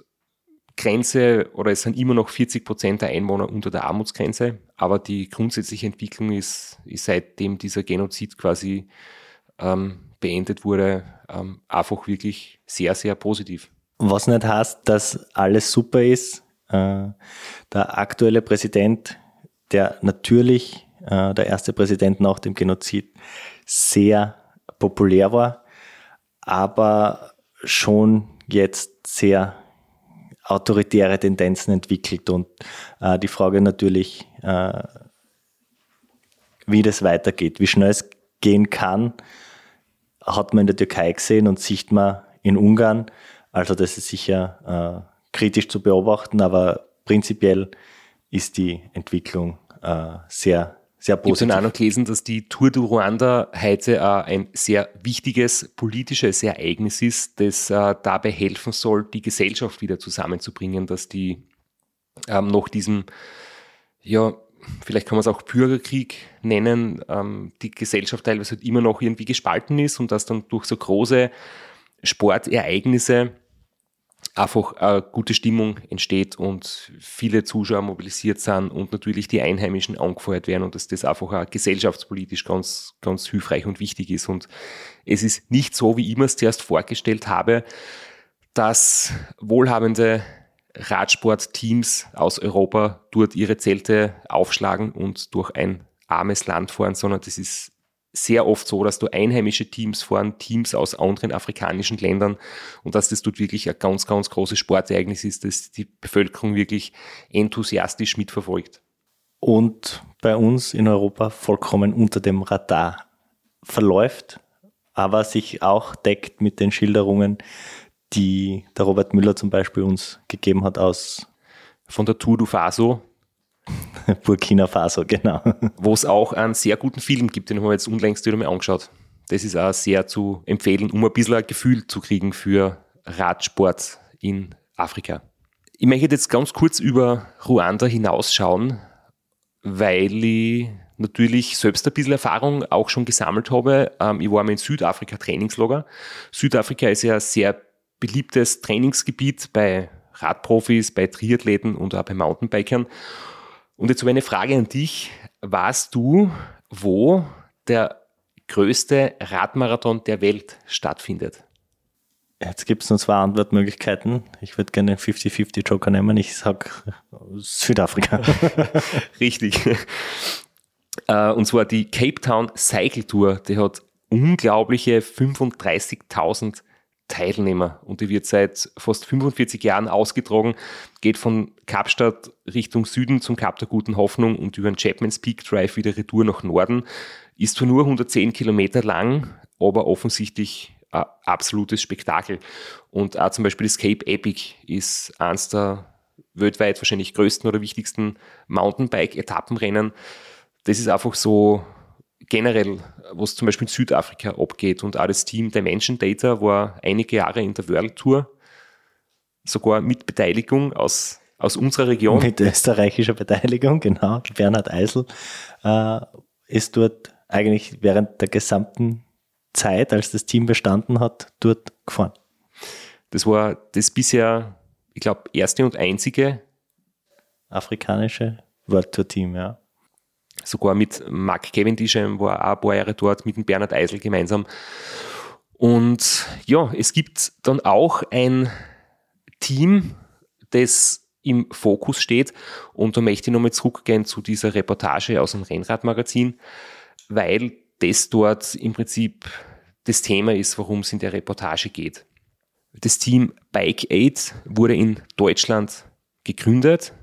Grenze oder es sind immer noch 40 Prozent der Einwohner unter der Armutsgrenze, aber die grundsätzliche Entwicklung ist, ist seitdem dieser Genozid quasi ähm, beendet wurde, ähm, einfach wirklich sehr, sehr positiv. Was nicht heißt, dass alles super ist. Äh, der aktuelle Präsident, der natürlich äh, der erste Präsident nach dem Genozid, sehr populär war, aber schon jetzt sehr autoritäre Tendenzen entwickelt. Und äh, die Frage natürlich, äh, wie das weitergeht, wie schnell es gehen kann, hat man in der Türkei gesehen und sieht man in Ungarn. Also das ist sicher äh, kritisch zu beobachten, aber prinzipiell ist die Entwicklung äh, sehr sehr positiv. Ich habe auch noch gelesen, dass die Tour du Ruanda heute äh, ein sehr wichtiges politisches Ereignis ist, das äh, dabei helfen soll, die Gesellschaft wieder zusammenzubringen, dass die ähm, nach diesem, ja, vielleicht kann man es auch Bürgerkrieg nennen, ähm, die Gesellschaft teilweise halt immer noch irgendwie gespalten ist und dass dann durch so große Sportereignisse einfach eine gute Stimmung entsteht und viele Zuschauer mobilisiert sind und natürlich die Einheimischen angefeuert werden und dass das einfach auch gesellschaftspolitisch ganz, ganz hilfreich und wichtig ist. Und es ist nicht so, wie ich mir es zuerst vorgestellt habe, dass wohlhabende Radsportteams aus Europa dort ihre Zelte aufschlagen und durch ein armes Land fahren, sondern das ist sehr oft so, dass du einheimische Teams fahren, Teams aus anderen afrikanischen Ländern und dass das dort wirklich ein ganz, ganz großes Sportereignis ist, das die Bevölkerung wirklich enthusiastisch mitverfolgt. Und bei uns in Europa vollkommen unter dem Radar verläuft, aber sich auch deckt mit den Schilderungen, die der Robert Müller zum Beispiel uns gegeben hat aus von der Tour du Faso, [LAUGHS] Burkina Faso, genau. Wo es auch einen sehr guten Film gibt, den haben wir jetzt unlängst wieder mal angeschaut. Das ist auch sehr zu empfehlen, um ein bisschen ein Gefühl zu kriegen für Radsport in Afrika. Ich möchte jetzt ganz kurz über Ruanda hinausschauen, weil ich natürlich selbst ein bisschen Erfahrung auch schon gesammelt habe. Ähm, ich war mal in Südafrika Trainingslager. Südafrika ist ja ein sehr beliebtes Trainingsgebiet bei Radprofis, bei Triathleten und auch bei Mountainbikern. Und jetzt habe ich eine Frage an dich. Warst du, wo der größte Radmarathon der Welt stattfindet? Jetzt gibt es nur zwei Antwortmöglichkeiten. Ich würde gerne den 50-50 Joker nehmen. Ich sage Südafrika. [LAUGHS] Richtig. Äh, und zwar die Cape Town Cycle Tour. Die hat unglaubliche 35.000 Teilnehmer und die wird seit fast 45 Jahren ausgetragen, geht von Kapstadt Richtung Süden zum Kap der Guten Hoffnung und über den Chapman's Peak Drive wieder retour nach Norden. Ist zwar nur 110 Kilometer lang, aber offensichtlich ein absolutes Spektakel. Und auch zum Beispiel das Cape Epic ist eines der weltweit wahrscheinlich größten oder wichtigsten Mountainbike-Etappenrennen. Das ist einfach so generell, was zum Beispiel in Südafrika abgeht und auch das Team Dimension Data war einige Jahre in der World Tour, sogar mit Beteiligung aus, aus unserer Region. Mit österreichischer Beteiligung, genau. Bernhard Eisel äh, ist dort eigentlich während der gesamten Zeit, als das Team bestanden hat, dort gefahren. Das war das bisher, ich glaube, erste und einzige afrikanische World Tour Team, ja sogar mit Mark Cavendish, war auch ein paar Jahre dort, mit dem Bernhard Eisel gemeinsam. Und ja, es gibt dann auch ein Team, das im Fokus steht. Und da möchte ich nochmal zurückgehen zu dieser Reportage aus dem Rennradmagazin, weil das dort im Prinzip das Thema ist, worum es in der Reportage geht. Das Team Bike Aid wurde in Deutschland gegründet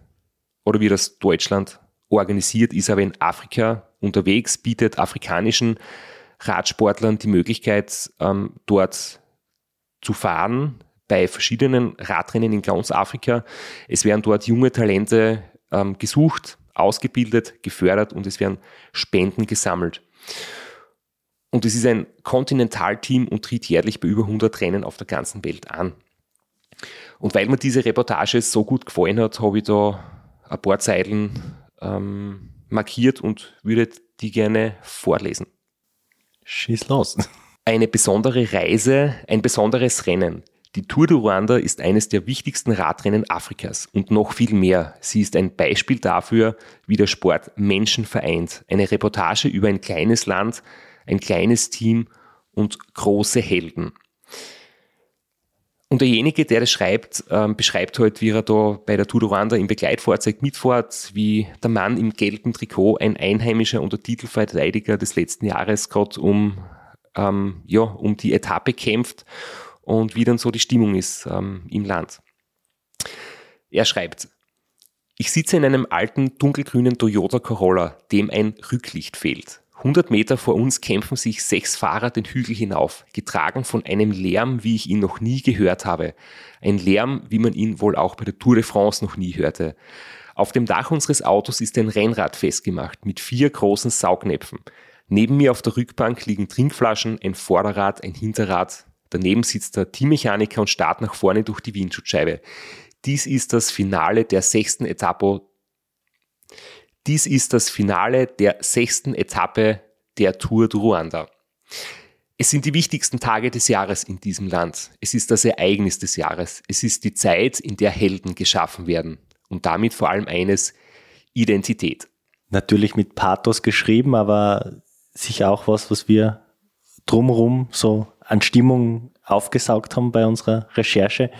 oder wie das Deutschland organisiert, ist aber in Afrika unterwegs, bietet afrikanischen Radsportlern die Möglichkeit, ähm, dort zu fahren bei verschiedenen Radrennen in ganz Afrika. Es werden dort junge Talente ähm, gesucht, ausgebildet, gefördert und es werden Spenden gesammelt. Und es ist ein Kontinentalteam und tritt jährlich bei über 100 Rennen auf der ganzen Welt an. Und weil mir diese Reportage so gut gefallen hat, habe ich da ein paar Zeilen ähm, markiert und würde die gerne vorlesen. Schieß los. Eine besondere Reise, ein besonderes Rennen. Die Tour de Ruanda ist eines der wichtigsten Radrennen Afrikas und noch viel mehr. Sie ist ein Beispiel dafür, wie der Sport Menschen vereint. Eine Reportage über ein kleines Land, ein kleines Team und große Helden. Und derjenige, der das schreibt, ähm, beschreibt halt, wie er da bei der Tour de Rwanda im Begleitfahrzeug mitfährt, wie der Mann im gelben Trikot, ein Einheimischer und der Titelverteidiger des letzten Jahres gerade um, ähm, ja, um die Etappe kämpft und wie dann so die Stimmung ist ähm, im Land. Er schreibt, ich sitze in einem alten dunkelgrünen Toyota Corolla, dem ein Rücklicht fehlt. 100 Meter vor uns kämpfen sich sechs Fahrer den Hügel hinauf, getragen von einem Lärm, wie ich ihn noch nie gehört habe. Ein Lärm, wie man ihn wohl auch bei der Tour de France noch nie hörte. Auf dem Dach unseres Autos ist ein Rennrad festgemacht mit vier großen Saugnäpfen. Neben mir auf der Rückbank liegen Trinkflaschen, ein Vorderrad, ein Hinterrad. Daneben sitzt der Teammechaniker und starrt nach vorne durch die Windschutzscheibe. Dies ist das Finale der sechsten Etappe dies ist das Finale der sechsten Etappe der Tour du Ruanda. Es sind die wichtigsten Tage des Jahres in diesem Land. Es ist das Ereignis des Jahres. Es ist die Zeit, in der Helden geschaffen werden. Und damit vor allem eines, Identität. Natürlich mit Pathos geschrieben, aber sicher auch was, was wir drumherum so an Stimmung aufgesaugt haben bei unserer Recherche,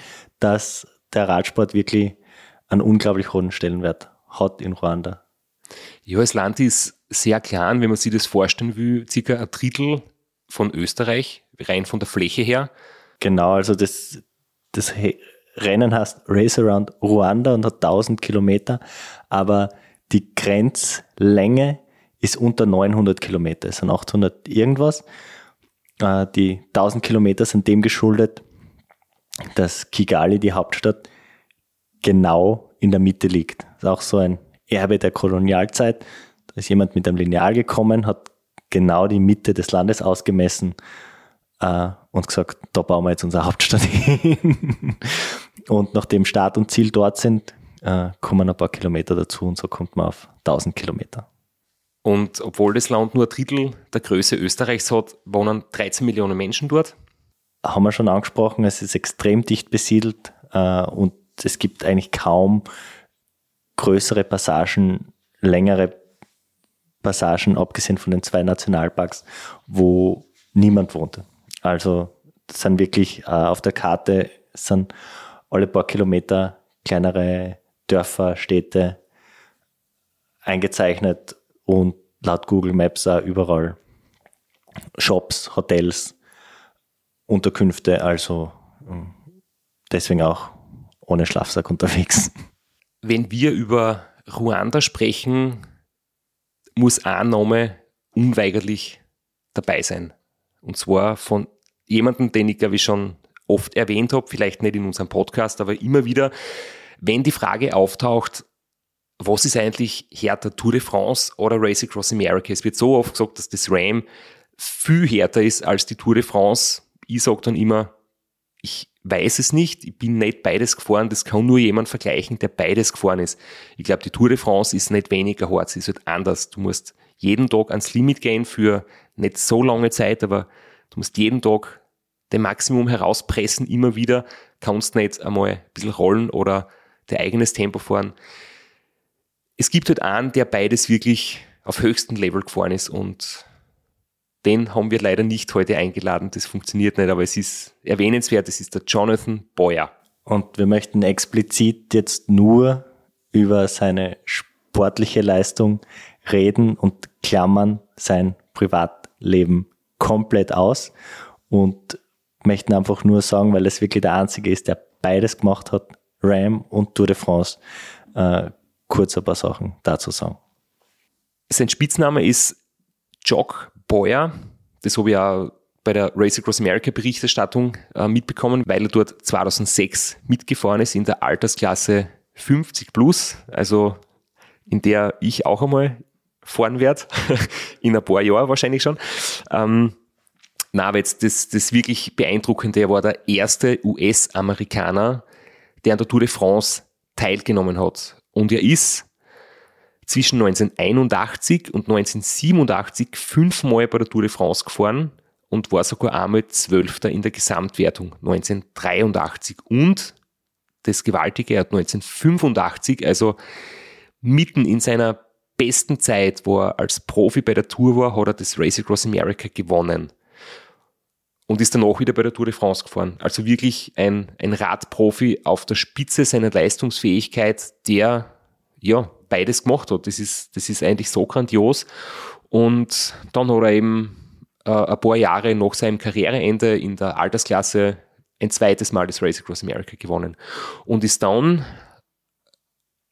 dass der Radsport wirklich einen unglaublich hohen Stellenwert hat in Ruanda. Ja, das Land ist sehr klein, wenn man sich das vorstellen will, circa ein Drittel von Österreich, rein von der Fläche her. Genau, also das, das Rennen heißt Race Around Ruanda und hat 1000 Kilometer, aber die Grenzlänge ist unter 900 Kilometer, es sind 800 irgendwas. Äh, die 1000 Kilometer sind dem geschuldet, dass Kigali, die Hauptstadt, genau in der Mitte liegt. Das ist auch so ein Erbe der Kolonialzeit. Da ist jemand mit einem Lineal gekommen, hat genau die Mitte des Landes ausgemessen äh, und gesagt, da bauen wir jetzt unsere Hauptstadt [LAUGHS] hin. und nachdem Start und Ziel dort sind, äh, kommen ein paar Kilometer dazu und so kommt man auf 1000 Kilometer. Und obwohl das Land nur ein Drittel der Größe Österreichs hat, wohnen 13 Millionen Menschen dort. Haben wir schon angesprochen, es ist extrem dicht besiedelt äh, und es gibt eigentlich kaum größere Passagen, längere Passagen, abgesehen von den zwei Nationalparks, wo niemand wohnte. Also sind wirklich äh, auf der Karte sind alle paar Kilometer kleinere Dörfer, Städte eingezeichnet und laut Google Maps auch überall Shops, Hotels, Unterkünfte, also ähm, deswegen auch ohne Schlafsack unterwegs [LAUGHS] wenn wir über Ruanda sprechen, muss ein Name unweigerlich dabei sein. Und zwar von jemandem, den ich, glaube ich, schon oft erwähnt habe, vielleicht nicht in unserem Podcast, aber immer wieder, wenn die Frage auftaucht, was ist eigentlich härter, Tour de France oder Race Across America? Es wird so oft gesagt, dass das Ram viel härter ist als die Tour de France. Ich sage dann immer, ich weiß es nicht. Ich bin nicht beides gefahren. Das kann nur jemand vergleichen, der beides gefahren ist. Ich glaube, die Tour de France ist nicht weniger hart. Sie ist halt anders. Du musst jeden Tag ans Limit gehen für nicht so lange Zeit, aber du musst jeden Tag den Maximum herauspressen, immer wieder. Kannst nicht einmal ein bisschen rollen oder dein eigenes Tempo fahren. Es gibt halt einen, der beides wirklich auf höchstem Level gefahren ist und den haben wir leider nicht heute eingeladen. Das funktioniert nicht, aber es ist erwähnenswert. Es ist der Jonathan Boyer. Und wir möchten explizit jetzt nur über seine sportliche Leistung reden und klammern sein Privatleben komplett aus und möchten einfach nur sagen, weil es wirklich der Einzige ist, der beides gemacht hat, Ram und Tour de France, äh, kurz ein paar Sachen dazu sagen. Sein Spitzname ist Jock Boyer, das habe ich auch bei der Race Across America Berichterstattung äh, mitbekommen, weil er dort 2006 mitgefahren ist in der Altersklasse 50 plus, also in der ich auch einmal fahren werde, [LAUGHS] in ein paar Jahren wahrscheinlich schon. Ähm, na, aber jetzt das, das wirklich Beeindruckende, er war der erste US-Amerikaner, der an der Tour de France teilgenommen hat. Und er ist zwischen 1981 und 1987 fünfmal bei der Tour de France gefahren und war sogar einmal Zwölfter in der Gesamtwertung 1983. Und das Gewaltige, er hat 1985, also mitten in seiner besten Zeit, wo er als Profi bei der Tour war, hat er das Race Across America gewonnen. und ist danach wieder bei der Tour de France gefahren. Also wirklich ein, ein Radprofi auf der Spitze seiner Leistungsfähigkeit, der ja beides gemacht hat. Das ist, das ist eigentlich so grandios. Und dann hat er eben äh, ein paar Jahre nach seinem Karriereende in der Altersklasse ein zweites Mal das Race Across America gewonnen und ist dann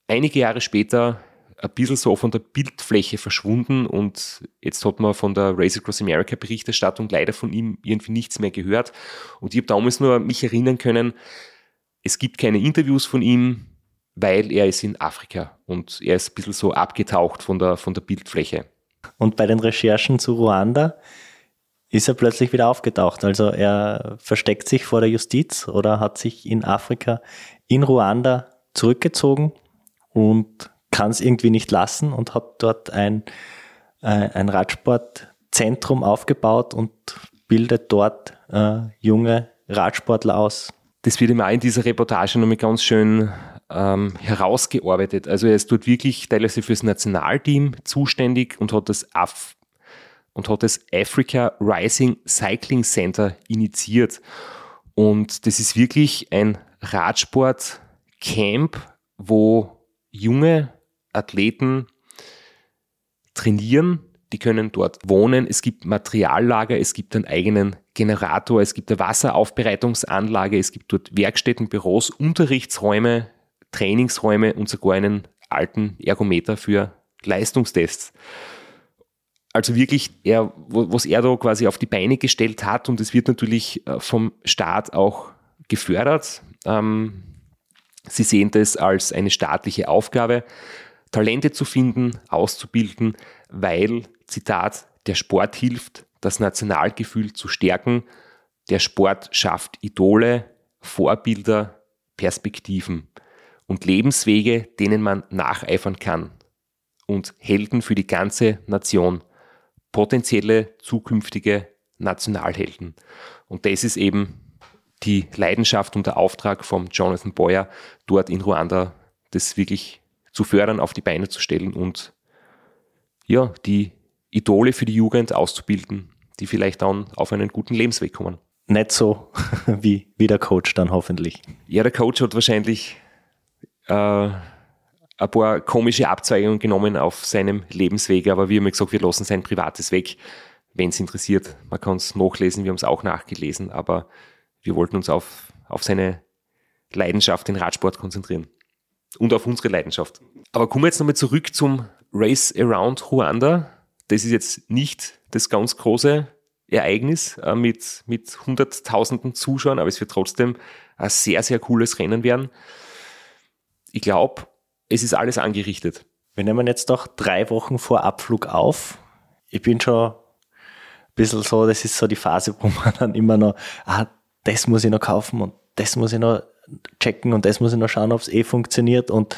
einige Jahre später ein bisschen so von der Bildfläche verschwunden und jetzt hat man von der Race Across America Berichterstattung leider von ihm irgendwie nichts mehr gehört. Und ich habe damals nur mich erinnern können, es gibt keine Interviews von ihm, weil er ist in Afrika und er ist ein bisschen so abgetaucht von der, von der Bildfläche. Und bei den Recherchen zu Ruanda ist er plötzlich wieder aufgetaucht. Also er versteckt sich vor der Justiz oder hat sich in Afrika, in Ruanda zurückgezogen und kann es irgendwie nicht lassen und hat dort ein, äh, ein Radsportzentrum aufgebaut und bildet dort äh, junge Radsportler aus. Das wird auch in dieser Reportage nochmal ganz schön ähm, herausgearbeitet. Also er ist dort wirklich teilweise fürs Nationalteam zuständig und hat das Af und hat das Africa Rising Cycling Center initiiert. Und das ist wirklich ein Radsportcamp, wo junge Athleten trainieren, die können dort wohnen. Es gibt Materiallager, es gibt einen eigenen Generator, es gibt eine Wasseraufbereitungsanlage, es gibt dort Werkstätten, Büros, Unterrichtsräume, Trainingsräume und sogar einen alten Ergometer für Leistungstests. Also wirklich, er, was er da quasi auf die Beine gestellt hat und es wird natürlich äh, vom Staat auch gefördert. Ähm, sie sehen das als eine staatliche Aufgabe. Talente zu finden, auszubilden, weil, Zitat, der Sport hilft, das Nationalgefühl zu stärken. Der Sport schafft Idole, Vorbilder, Perspektiven und Lebenswege, denen man nacheifern kann. Und Helden für die ganze Nation. Potenzielle zukünftige Nationalhelden. Und das ist eben die Leidenschaft und der Auftrag von Jonathan Boyer, dort in Ruanda das wirklich zu fördern, auf die Beine zu stellen und ja, die Idole für die Jugend auszubilden, die vielleicht dann auf einen guten Lebensweg kommen. Nicht so [LAUGHS] wie, wie der Coach dann hoffentlich. Ja, der Coach hat wahrscheinlich äh, ein paar komische Abzweigungen genommen auf seinem Lebensweg, aber wir haben gesagt, wir lassen sein privates weg, wenn es interessiert. Man kann es nachlesen, wir haben es auch nachgelesen, aber wir wollten uns auf, auf seine Leidenschaft, den Radsport konzentrieren und auf unsere Leidenschaft. Aber kommen wir jetzt nochmal zurück zum Race Around Ruanda. Das ist jetzt nicht das ganz große Ereignis äh, mit, mit hunderttausenden Zuschauern, aber es wird trotzdem ein sehr, sehr cooles Rennen werden. Ich glaube, es ist alles angerichtet. Wir nehmen jetzt doch drei Wochen vor Abflug auf. Ich bin schon ein bisschen so, das ist so die Phase, wo man [LAUGHS] dann immer noch, ah, das muss ich noch kaufen und das muss ich noch checken und das muss ich noch schauen, ob es eh funktioniert und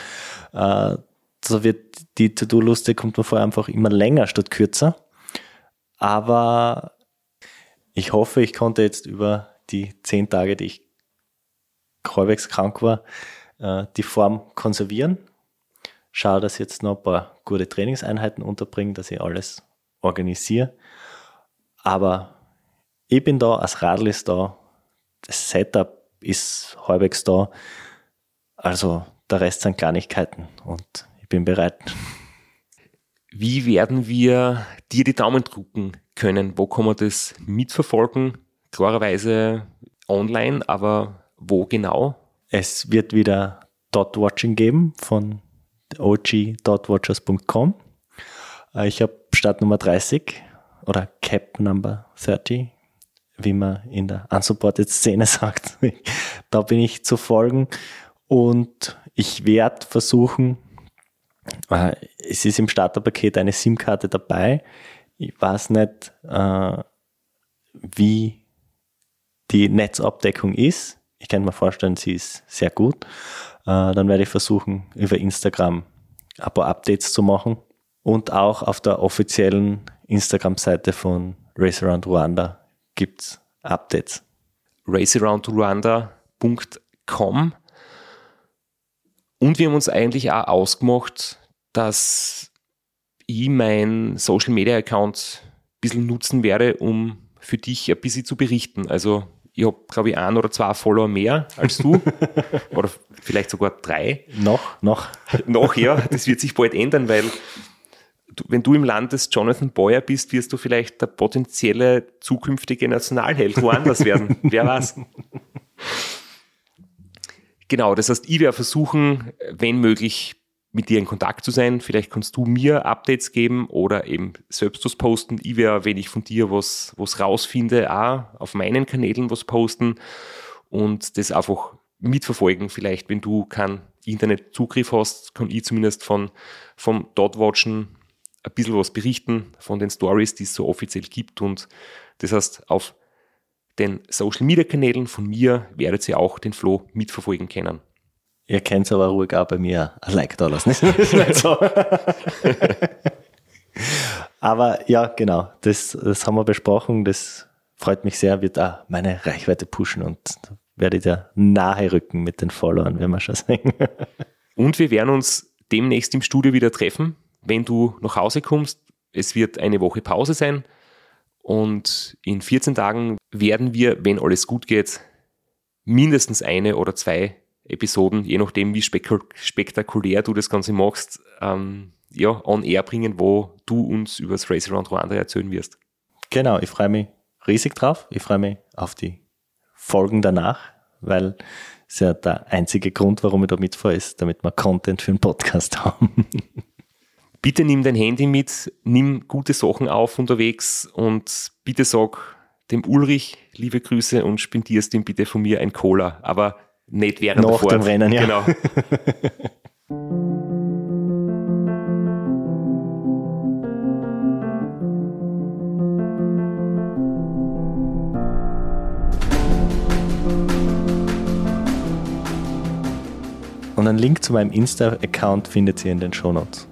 äh, so wird die To-Do-Liste, kommt mir vor, einfach immer länger statt kürzer. Aber ich hoffe, ich konnte jetzt über die zehn Tage, die ich halbwegs krank war, äh, die Form konservieren. Schaue, dass ich jetzt noch ein paar gute Trainingseinheiten unterbringe, dass ich alles organisiere. Aber ich bin da, das Radl ist da, das Setup ist halbwegs da. Also der Rest sind Kleinigkeiten und ich bin bereit. Wie werden wir dir die Daumen drücken können? Wo kann man das mitverfolgen? Klarerweise online, aber wo genau? Es wird wieder Dot Watching geben von og.watchers.com. Äh, ich habe Startnummer 30 oder Cap Number 30 wie man in der unsupported Szene [LAUGHS] sagt. da bin ich zu folgen und ich werde versuchen, äh, es ist im Starterpaket eine SIM-Karte dabei. Ich weiß nicht, äh, wie die Netzabdeckung ist. Ich kann mir vorstellen, sie ist sehr gut. Äh, dann werde ich versuchen, über Instagram ein paar Updates zu machen und auch auf der offiziellen Instagram-Seite von Race Around Rwanda gibt es Updates. racearoundrwanda.com und wir haben uns eigentlich auch ausgemacht, dass ich meinen Social Media Account ein bisschen nutzen werde, um für dich ein bisschen zu berichten. Also ich habe, glaube ich, ein oder zwei Follower mehr als du. [LAUGHS] oder vielleicht sogar drei. Noch, noch. [LAUGHS] noch, ja. Das wird sich bald ändern, weil du, wenn du im Land des Jonathan Boyer bist, wirst du vielleicht der potenzielle zukünftige Nationalheld woanders werden. [LAUGHS] Wer weiß. Genau, das heißt, ich werde versuchen, wenn möglich, mit dir in Kontakt zu sein. Vielleicht kannst du mir Updates geben oder eben selbst was posten. Ich werde, wenn ich von dir was, was rausfinde, auch auf meinen Kanälen was posten und das einfach mitverfolgen. Vielleicht, wenn du keinen Internetzugriff hast, kann ich zumindest von, vom Dotwatchen ein bisschen was berichten, von den Stories, die es so offiziell gibt. Und das heißt, auf den Social Media Kanälen von mir werdet ihr auch den Flow mitverfolgen können. Ihr könnt aber ruhig auch bei mir ein Like da lassen. [LAUGHS] Ist nicht [LAUGHS] so. aber ja, genau, das, das haben wir besprochen. Das freut mich sehr, wird auch meine Reichweite pushen und werde dir nahe rücken mit den Followern, werden wir schon sagen. [LAUGHS] und wir werden uns demnächst im Studio wieder treffen, wenn du nach Hause kommst. Es wird eine Woche Pause sein und in 14 Tagen werden wir, wenn alles gut geht, mindestens eine oder zwei Episoden, je nachdem, wie spektakulär du das Ganze machst, ähm, ja, on air bringen, wo du uns über das Race Around Rwanda erzählen wirst. Genau, ich freue mich riesig drauf. Ich freue mich auf die Folgen danach, weil es ja der einzige Grund, warum ich da mitfahre, ist, damit wir Content für einen Podcast [LAUGHS] haben. bitte nimm dein Handy mit, nimm gute Sachen auf unterwegs und bitte sag dem Ulrich liebe Grüße und spendierst ihm bitte von mir ein Cola. Aber nicht während Nach der Fahrt. dem Rennen, ja. Genau. Und einen Link zu meinem Insta-Account findet ihr in den Show Notes.